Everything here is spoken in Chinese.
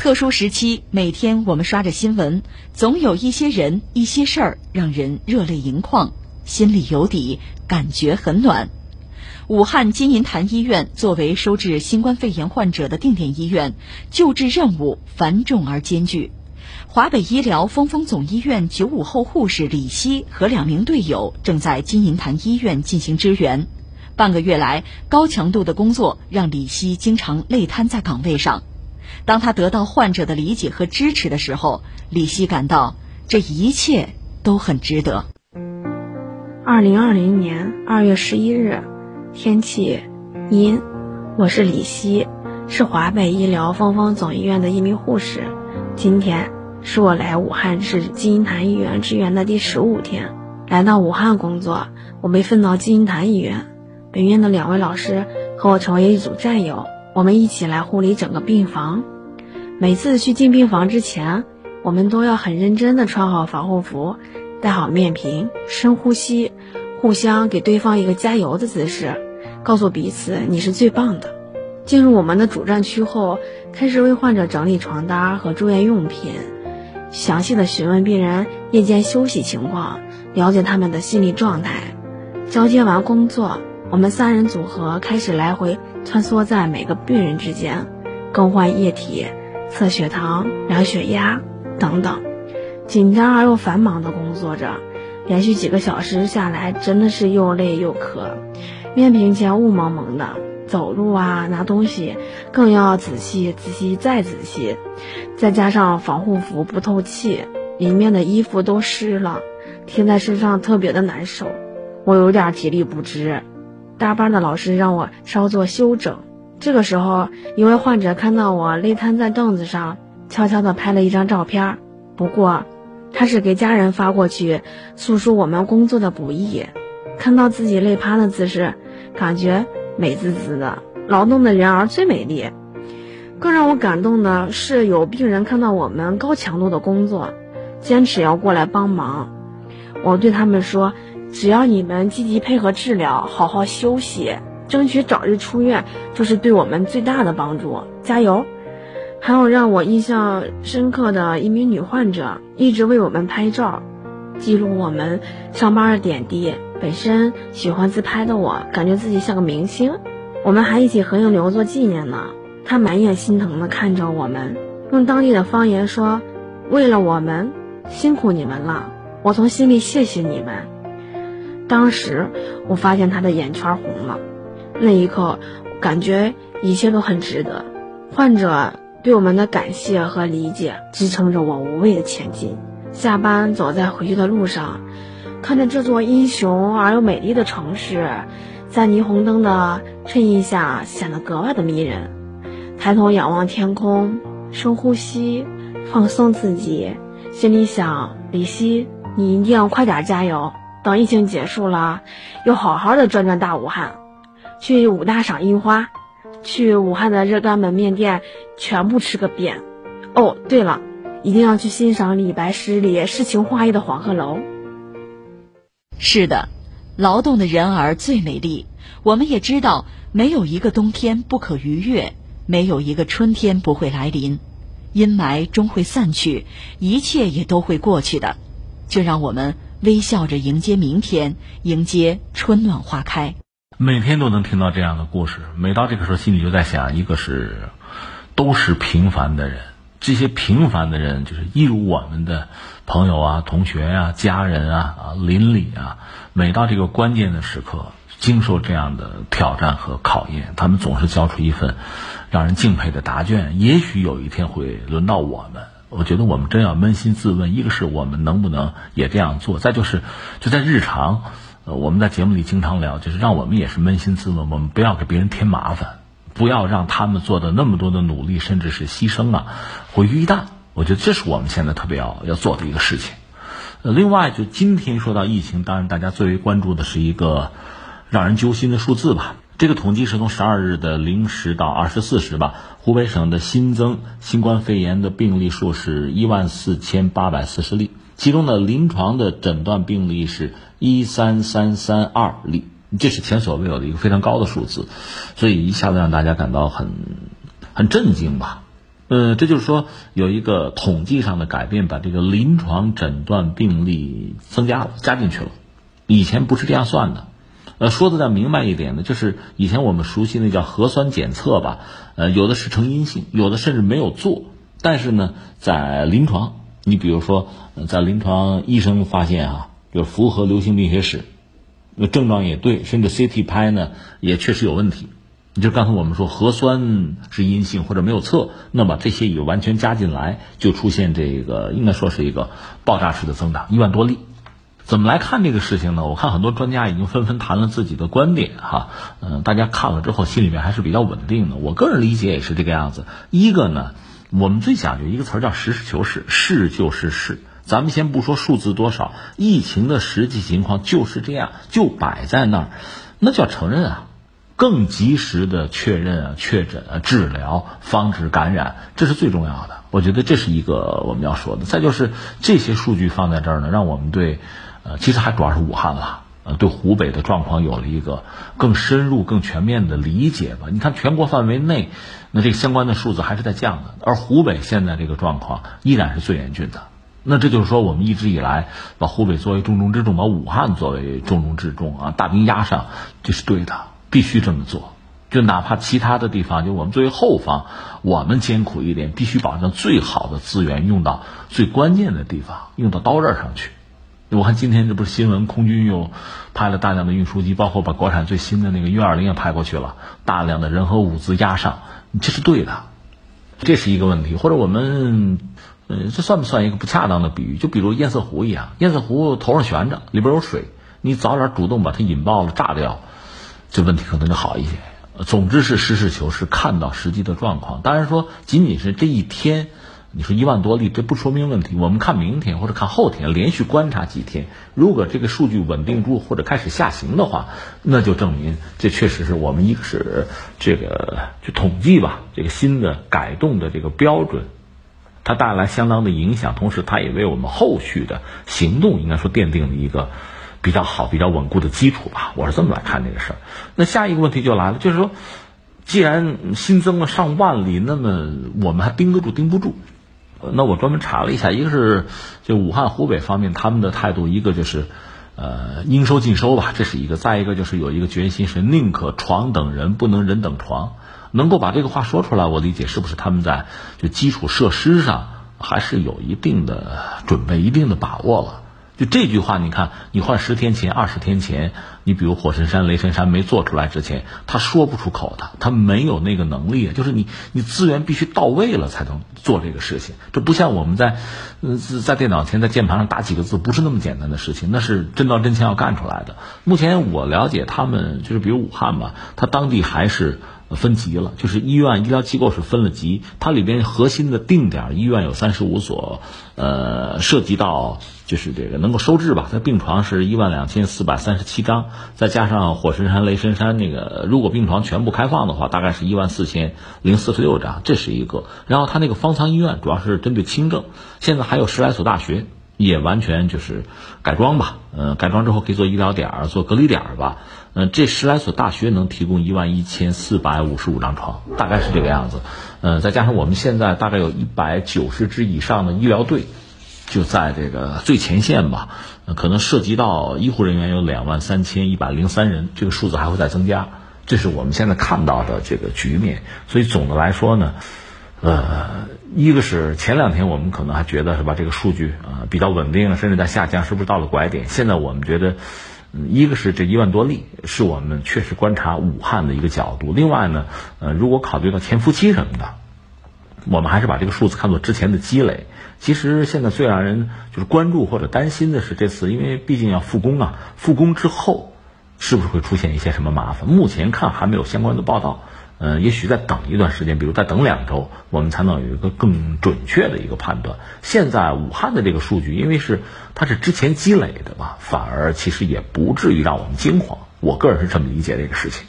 特殊时期，每天我们刷着新闻，总有一些人、一些事儿让人热泪盈眶，心里有底，感觉很暖。武汉金银潭医院作为收治新冠肺炎患者的定点医院，救治任务繁重而艰巨。华北医疗峰峰总医院九五后护士李希和两名队友正在金银潭医院进行支援。半个月来，高强度的工作让李希经常累瘫在岗位上。当他得到患者的理解和支持的时候，李希感到这一切都很值得。二零二零年二月十一日，天气阴。我是李希，是华北医疗方方总医院的一名护士。今天是我来武汉市金银潭医院支援的第十五天。来到武汉工作，我被分到金银潭医院，本院的两位老师和我成为一组战友。我们一起来护理整个病房。每次去进病房之前，我们都要很认真地穿好防护服，戴好面屏，深呼吸，互相给对方一个加油的姿势，告诉彼此你是最棒的。进入我们的主战区后，开始为患者整理床单和住院用品，详细的询问病人夜间休息情况，了解他们的心理状态。交接完工作。我们三人组合开始来回穿梭在每个病人之间，更换液体、测血糖、量血压等等，紧张而又繁忙的工作着，连续几个小时下来，真的是又累又渴。面屏前雾蒙蒙的，走路啊、拿东西更要仔细、仔细再仔细，再加上防护服不透气，里面的衣服都湿了，贴在身上特别的难受，我有点体力不支。大班的老师让我稍作休整。这个时候，一位患者看到我累瘫在凳子上，悄悄地拍了一张照片。不过，他是给家人发过去，诉说我们工作的不易。看到自己累趴的姿势，感觉美滋滋的。劳动的人儿最美丽。更让我感动的是，有病人看到我们高强度的工作，坚持要过来帮忙。我对他们说。只要你们积极配合治疗，好好休息，争取早日出院，就是对我们最大的帮助。加油！还有让我印象深刻的一名女患者，一直为我们拍照，记录我们上班的点滴。本身喜欢自拍的我，感觉自己像个明星。我们还一起合影留作纪念呢。她满眼心疼地看着我们，用当地的方言说：“为了我们，辛苦你们了，我从心里谢谢你们。”当时我发现他的眼圈红了，那一刻感觉一切都很值得。患者对我们的感谢和理解支撑着我无畏的前进。下班走在回去的路上，看着这座英雄而又美丽的城市，在霓虹灯的衬映下显得格外的迷人。抬头仰望天空，深呼吸，放松自己，心里想：李希，你一定要快点加油。等疫情结束了，又好好的转转大武汉，去武大赏樱花，去武汉的热干门面店全部吃个遍。哦，对了，一定要去欣赏李白诗里诗情画意的黄鹤楼。是的，劳动的人儿最美丽。我们也知道，没有一个冬天不可逾越，没有一个春天不会来临。阴霾终会散去，一切也都会过去的。就让我们。微笑着迎接明天，迎接春暖花开。每天都能听到这样的故事，每到这个时候，心里就在想：一个是都是平凡的人，这些平凡的人就是一如我们的朋友啊、同学啊、家人啊、啊邻里啊。每到这个关键的时刻，经受这样的挑战和考验，他们总是交出一份让人敬佩的答卷。也许有一天会轮到我们。我觉得我们真要扪心自问，一个是我们能不能也这样做，再就是就在日常，呃，我们在节目里经常聊，就是让我们也是扪心自问，我们不要给别人添麻烦，不要让他们做的那么多的努力，甚至是牺牲啊，毁于一旦。我觉得这是我们现在特别要要做的一个事情。呃，另外就今天说到疫情，当然大家最为关注的是一个让人揪心的数字吧。这个统计是从十二日的零时到二十四时吧，湖北省的新增新冠肺炎的病例数是一万四千八百四十例，其中的临床的诊断病例是一三三三二例，这是前所未有的一个非常高的数字，所以一下子让大家感到很很震惊吧。呃，这就是说有一个统计上的改变，把这个临床诊断病例增加了，加进去了。以前不是这样算的。呃，说的再明白一点呢，就是以前我们熟悉那叫核酸检测吧，呃，有的是呈阴性，有的甚至没有做。但是呢，在临床，你比如说在临床医生发现啊，就符合流行病学史，那症状也对，甚至 CT 拍呢也确实有问题。你就刚才我们说核酸是阴性或者没有测，那么这些也完全加进来，就出现这个应该说是一个爆炸式的增长，一万多例。怎么来看这个事情呢？我看很多专家已经纷纷谈了自己的观点哈，嗯，大家看了之后心里面还是比较稳定的。我个人理解也是这个样子。一个呢，我们最讲究一个词儿叫实事求是，是就是是。咱们先不说数字多少，疫情的实际情况就是这样，就摆在那儿，那叫承认啊。更及时的确认啊、确诊啊、治疗、防止感染，这是最重要的。我觉得这是一个我们要说的。再就是这些数据放在这儿呢，让我们对。呃，其实还主要是武汉了，呃，对湖北的状况有了一个更深入、更全面的理解吧。你看全国范围内，那这个相关的数字还是在降的，而湖北现在这个状况依然是最严峻的。那这就是说，我们一直以来把湖北作为重中之重，把武汉作为重中之重啊，大兵压上，这是对的，必须这么做。就哪怕其他的地方，就我们作为后方，我们艰苦一点，必须保证最好的资源用到最关键的地方，用到刀刃上去。我看今天这不是新闻，空军又派了大量的运输机，包括把国产最新的那个运二零也派过去了，大量的人和物资压上，这是对的，这是一个问题。或者我们，呃，这算不算一个不恰当的比喻？就比如堰塞湖一样，堰塞湖头上悬着，里边有水，你早点主动把它引爆了、炸掉，这问题可能就好一些。总之是实事求是，看到实际的状况。当然说，仅仅是这一天。你说一万多例，这不说明问题。我们看明天或者看后天，连续观察几天，如果这个数据稳定住或者开始下行的话，那就证明这确实是我们一个是这个就统计吧，这个新的改动的这个标准，它带来相当的影响，同时它也为我们后续的行动应该说奠定了一个比较好、比较稳固的基础吧。我是这么来看这个事儿。那下一个问题就来了，就是说，既然新增了上万例，那么我们还盯得住盯不住？那我专门查了一下，一个是就武汉、湖北方面他们的态度，一个就是，呃，应收尽收吧，这是一个；再一个就是有一个决心，是宁可床等人，不能人等床。能够把这个话说出来，我理解是不是他们在就基础设施上还是有一定的准备、一定的把握了。就这句话，你看，你换十天前、二十天前，你比如火神山、雷神山没做出来之前，他说不出口的，他没有那个能力。就是你，你资源必须到位了才能做这个事情。这不像我们在，呃，在电脑前在键盘上打几个字，不是那么简单的事情，那是真刀真枪要干出来的。目前我了解，他们就是比如武汉吧，他当地还是。分级了，就是医院医疗机构是分了级，它里边核心的定点医院有三十五所，呃，涉及到就是这个能够收治吧，它病床是一万两千四百三十七张，再加上火神山、雷神山那个，如果病床全部开放的话，大概是一万四千零四十六张，这是一个。然后它那个方舱医院主要是针对轻症，现在还有十来所大学也完全就是改装吧，嗯，改装之后可以做医疗点儿、做隔离点儿吧。嗯，这十来所大学能提供一万一千四百五十五张床，大概是这个样子。嗯，再加上我们现在大概有一百九十支以上的医疗队，就在这个最前线吧。可能涉及到医护人员有两万三千一百零三人，这个数字还会再增加。这是我们现在看到的这个局面。所以总的来说呢，呃，一个是前两天我们可能还觉得是吧，这个数据啊比较稳定，甚至在下降，是不是到了拐点？现在我们觉得。一个是这一万多例，是我们确实观察武汉的一个角度。另外呢，呃，如果考虑到潜伏期什么的，我们还是把这个数字看作之前的积累。其实现在最让人就是关注或者担心的是这次，因为毕竟要复工啊，复工之后是不是会出现一些什么麻烦？目前看还没有相关的报道。嗯，也许再等一段时间，比如再等两周，我们才能有一个更准确的一个判断。现在武汉的这个数据，因为是它是之前积累的吧，反而其实也不至于让我们惊慌。我个人是这么理解这个事情。